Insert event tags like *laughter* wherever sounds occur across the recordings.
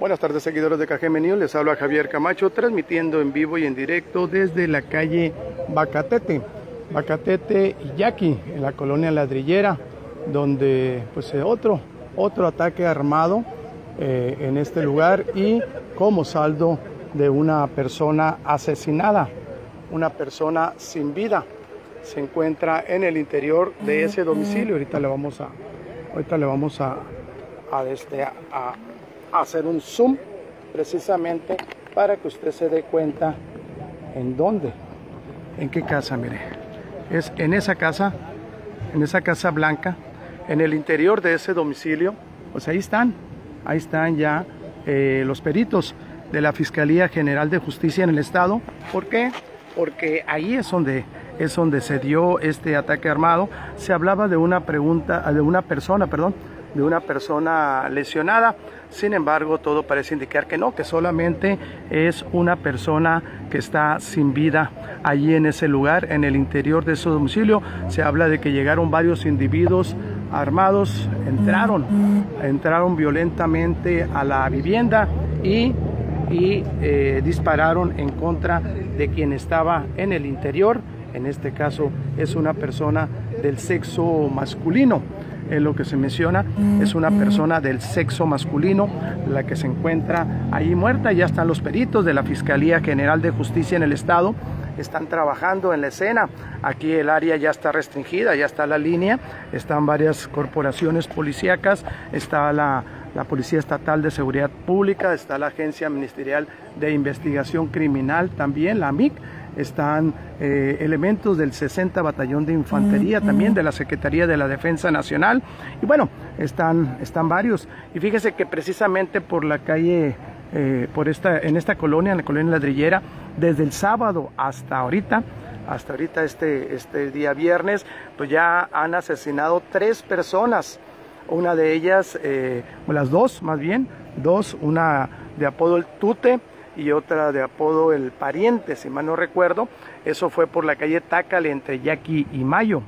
Buenas tardes seguidores de KGM News, les habla Javier Camacho transmitiendo en vivo y en directo desde la calle Bacatete, Bacatete y Yaqui, en la colonia Ladrillera, donde pues eh, otro, otro ataque armado eh, en este lugar y como saldo de una persona asesinada, una persona sin vida, se encuentra en el interior de ese domicilio. Ahorita le vamos a, ahorita le vamos a, a, desde, a hacer un zoom precisamente para que usted se dé cuenta en dónde, en qué casa, mire. Es en esa casa, en esa casa blanca, en el interior de ese domicilio, pues ahí están, ahí están ya eh, los peritos de la Fiscalía General de Justicia en el Estado. ¿Por qué? Porque ahí es donde es donde se dio este ataque armado. Se hablaba de una pregunta, de una persona, perdón, de una persona lesionada. Sin embargo, todo parece indicar que no, que solamente es una persona que está sin vida allí en ese lugar, en el interior de su domicilio. Se habla de que llegaron varios individuos armados, entraron, entraron violentamente a la vivienda y, y eh, dispararon en contra de quien estaba en el interior. En este caso es una persona del sexo masculino es lo que se menciona, es una persona del sexo masculino la que se encuentra ahí muerta. Ya están los peritos de la Fiscalía General de Justicia en el Estado, están trabajando en la escena. Aquí el área ya está restringida, ya está la línea, están varias corporaciones policíacas, está la, la Policía Estatal de Seguridad Pública, está la Agencia Ministerial de Investigación Criminal también, la MIC están eh, elementos del 60 Batallón de Infantería, también de la Secretaría de la Defensa Nacional, y bueno, están, están varios. Y fíjese que precisamente por la calle, eh, por esta, en esta colonia, en la colonia ladrillera, desde el sábado hasta ahorita, hasta ahorita este, este día viernes, pues ya han asesinado tres personas. Una de ellas, eh, las dos más bien, dos, una de apodo el Tute, y otra de apodo El Pariente, si mal no recuerdo. Eso fue por la calle Tácale entre Yaqui y Mayo,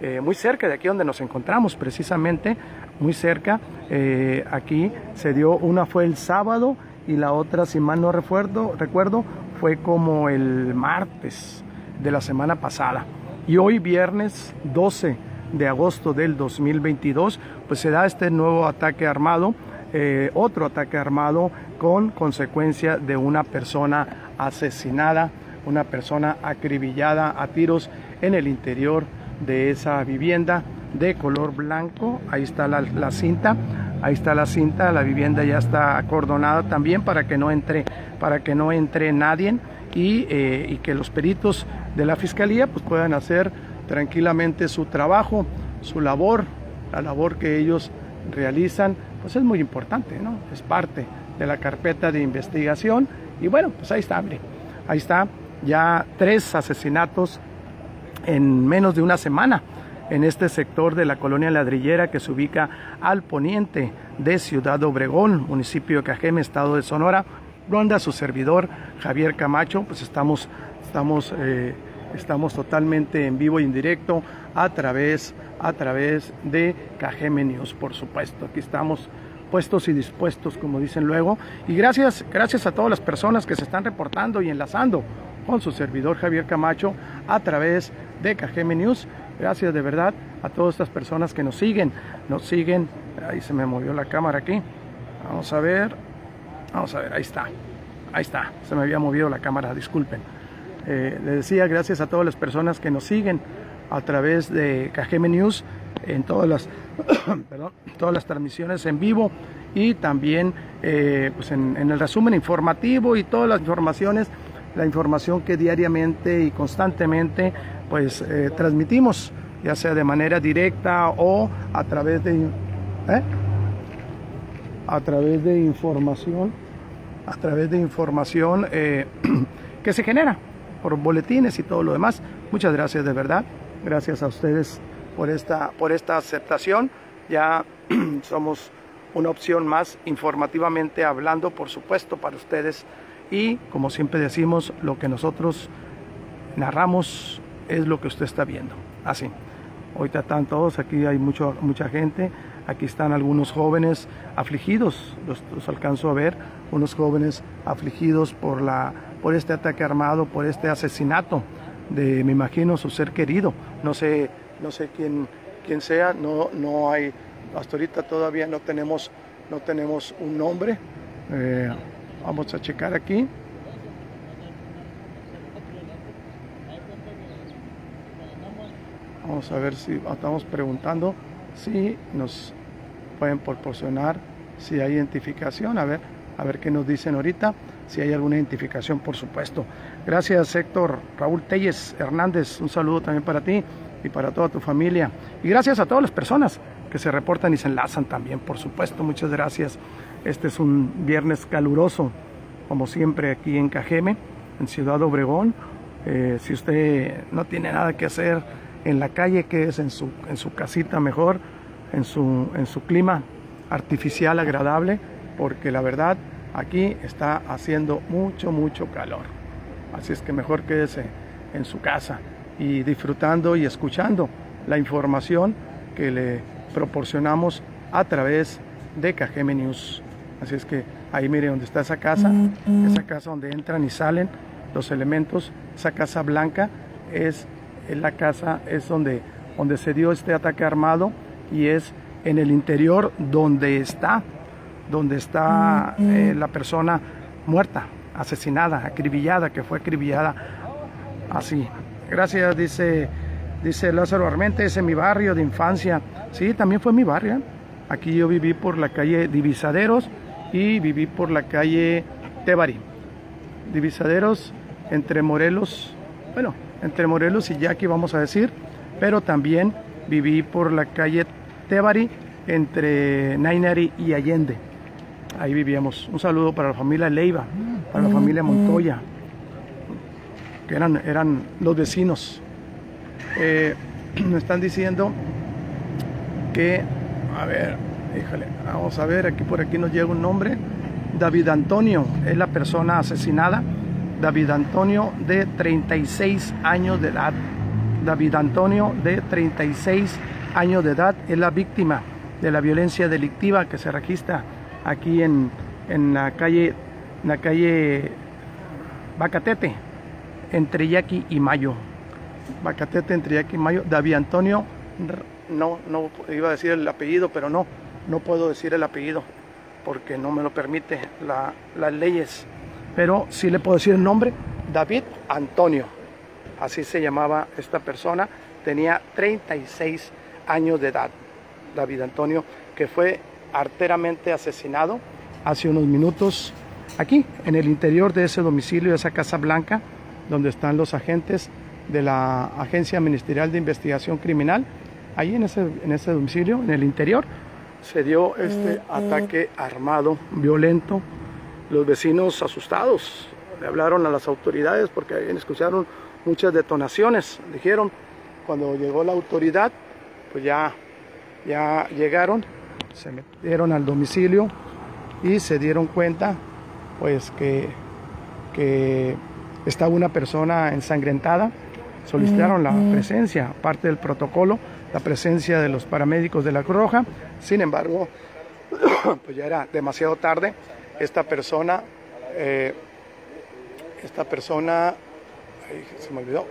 eh, muy cerca de aquí donde nos encontramos precisamente, muy cerca. Eh, aquí se dio, una fue el sábado y la otra, si mal no recuerdo, recuerdo, fue como el martes de la semana pasada. Y hoy viernes 12 de agosto del 2022, pues se da este nuevo ataque armado eh, otro ataque armado con consecuencia de una persona asesinada, una persona acribillada a tiros en el interior de esa vivienda de color blanco. Ahí está la, cinta, ahí está la cinta, la vivienda ya está acordonada también para que no entre, para que no entre nadie y, eh, y que los peritos de la fiscalía pues, puedan hacer tranquilamente su trabajo, su labor, la labor que ellos realizan pues es muy importante, ¿no? Es parte de la carpeta de investigación y bueno, pues ahí está, ahí está, ya tres asesinatos en menos de una semana en este sector de la colonia ladrillera que se ubica al poniente de Ciudad Obregón, municipio de Cajeme, estado de Sonora, donde a su servidor Javier Camacho, pues estamos, estamos, eh, estamos totalmente en vivo y en directo a través a través de Cajeme News, por supuesto. Aquí estamos puestos y dispuestos, como dicen luego. Y gracias, gracias a todas las personas que se están reportando y enlazando con su servidor Javier Camacho a través de Cajeme News. Gracias de verdad a todas estas personas que nos siguen, nos siguen. Ahí se me movió la cámara aquí. Vamos a ver, vamos a ver, ahí está, ahí está, se me había movido la cámara, disculpen. Eh, le decía gracias a todas las personas que nos siguen a través de Cajeme News en todas las, *coughs* todas las transmisiones en vivo y también eh, pues en, el resumen informativo y todas las informaciones, la información que diariamente y constantemente pues eh, transmitimos, ya sea de manera directa o a través de ¿eh? a través de información, a través de información *coughs* que se genera por boletines y todo lo demás. Muchas gracias de verdad. Gracias a ustedes por esta, por esta aceptación. Ya *clears throat* somos una opción más informativamente hablando, por supuesto, para ustedes. Y como siempre decimos, lo que nosotros narramos es lo que usted está viendo. Así. Ahorita están todos, aquí hay mucho, mucha gente. Aquí están algunos jóvenes afligidos, los, los alcanzo a ver, unos jóvenes afligidos por, la, por este ataque armado, por este asesinato de, me imagino, su ser querido. No sé, no sé quién, quién sea, no, no hay, hasta ahorita todavía no tenemos, no tenemos un nombre. Eh, vamos a checar aquí. Vamos a ver si estamos preguntando si nos pueden proporcionar si hay identificación. A ver, a ver qué nos dicen ahorita. Si hay alguna identificación, por supuesto. Gracias, Héctor Raúl Telles Hernández. Un saludo también para ti y para toda tu familia. Y gracias a todas las personas que se reportan y se enlazan también, por supuesto. Muchas gracias. Este es un viernes caluroso, como siempre aquí en Cajeme, en Ciudad Obregón. Eh, si usted no tiene nada que hacer en la calle, que es en su, en su casita mejor, en su, en su clima artificial agradable, porque la verdad aquí está haciendo mucho, mucho calor. Así es que mejor quédese en su casa y disfrutando y escuchando la información que le proporcionamos a través de Cajeme News. Así es que ahí mire donde está esa casa, esa casa donde entran y salen los elementos, esa casa blanca es en la casa es donde, donde se dio este ataque armado y es en el interior donde está, donde está eh, la persona muerta, asesinada, acribillada, que fue acribillada así. Gracias, dice, dice Lázaro Armente, ese es mi barrio de infancia. Sí, también fue mi barrio. Aquí yo viví por la calle Divisaderos y viví por la calle Tebari. Divisaderos entre Morelos, bueno, entre Morelos y Yaqui, vamos a decir, pero también viví por la calle Tebari entre Nainari y Allende. Ahí vivíamos. Un saludo para la familia Leiva, para la familia Montoya, que eran, eran los vecinos. Eh, me *clears throat* están diciendo que, a ver, híjole, vamos a ver, aquí por aquí nos llega un nombre. David Antonio es la persona asesinada David Antonio de 36 años de edad. David Antonio de 36 años de edad es la víctima de la violencia delictiva que se registra aquí en, la calle la calle Bacatete entre Yaqui y Mayo. Bacatete entre Yaqui y Mayo. David Antonio no no iba a decir el apellido, pero no no puedo decir el apellido porque no me lo permite las leyes pero sí le puedo decir el nombre, David Antonio. Así se llamaba esta persona, tenía 36 años de edad. David Antonio, que fue arteramente asesinado hace unos minutos aquí, en el interior de ese domicilio, de esa Casa Blanca, donde están los agentes de la Agencia Ministerial de Investigación Criminal. Ahí en ese, en ese domicilio, en el interior, se dio este ataque armado, violento, los vecinos asustados le hablaron a las autoridades porque escucharon muchas detonaciones. Dijeron, cuando llegó la autoridad, pues ya, ya llegaron, se metieron al domicilio y se dieron cuenta pues que, que estaba una persona ensangrentada. Solicitaron la presencia, parte del protocolo, la presencia de los paramédicos de la Cruz Roja. Sin embargo, *coughs* pues ya era demasiado tarde esta persona, eh, esta persona, se me olvidó,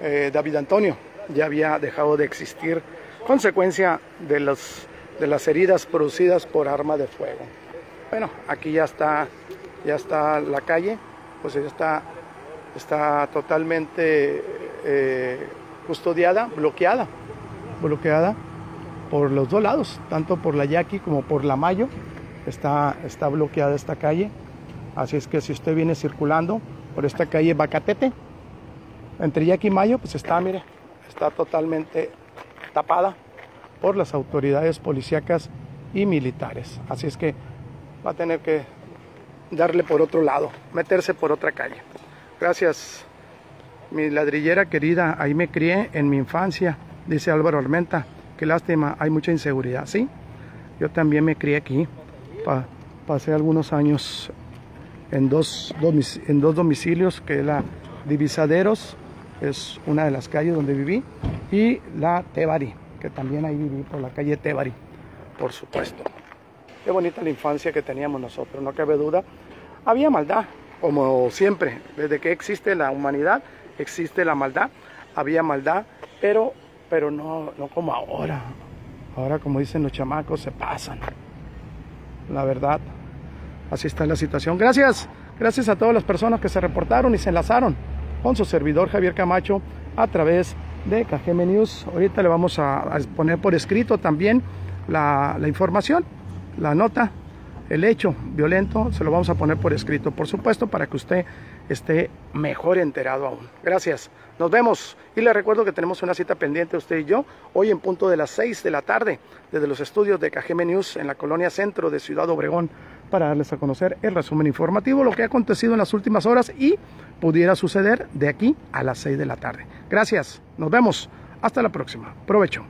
eh, David Antonio, ya había dejado de existir, consecuencia de, los, de las heridas producidas por arma de fuego. Bueno, aquí ya está, ya está la calle, pues ya está, está totalmente eh, custodiada, bloqueada, bloqueada por los dos lados, tanto por la Yaqui como por la Mayo está, está bloqueada esta calle. Así es que si usted viene circulando por esta calle Bacatete, entre Yaqui y Mayo, pues está, mire, está totalmente tapada por las autoridades policíacas y militares. Así es que va a tener que darle por otro lado, meterse por otra calle. Gracias, mi ladrillera querida, ahí me crié en mi infancia, dice Álvaro Armenta. Qué lástima, hay mucha inseguridad, ¿sí? Yo también me crié aquí pasé algunos años en dos, en dos domicilios, que la Divisaderos, es una de las calles donde viví, y la Tebari, que también ahí viví por la calle Tebari. por supuesto. Qué bonita la infancia que teníamos nosotros, no cabe duda. Había maldad, como siempre, desde que existe la humanidad, existe la maldad, había maldad, pero, pero no, no como ahora. Ahora, como dicen los chamacos, se pasan. La verdad, así está la situación. Gracias, gracias a todas las personas que se reportaron y se enlazaron con su servidor Javier Camacho a través de KGM News. Ahorita le vamos a, poner por escrito también la, información, la nota el hecho violento se lo vamos a poner por escrito, por supuesto, para que usted esté mejor enterado aún. Gracias. Nos vemos. Y le recuerdo que tenemos una cita pendiente usted y yo hoy en punto de las 6 de la tarde desde los estudios de KGM News en la colonia centro de Ciudad Obregón para darles a conocer el resumen informativo, lo que ha acontecido en las últimas horas y pudiera suceder de aquí a las 6 de la tarde. Gracias. Nos vemos. Hasta la próxima. Provecho.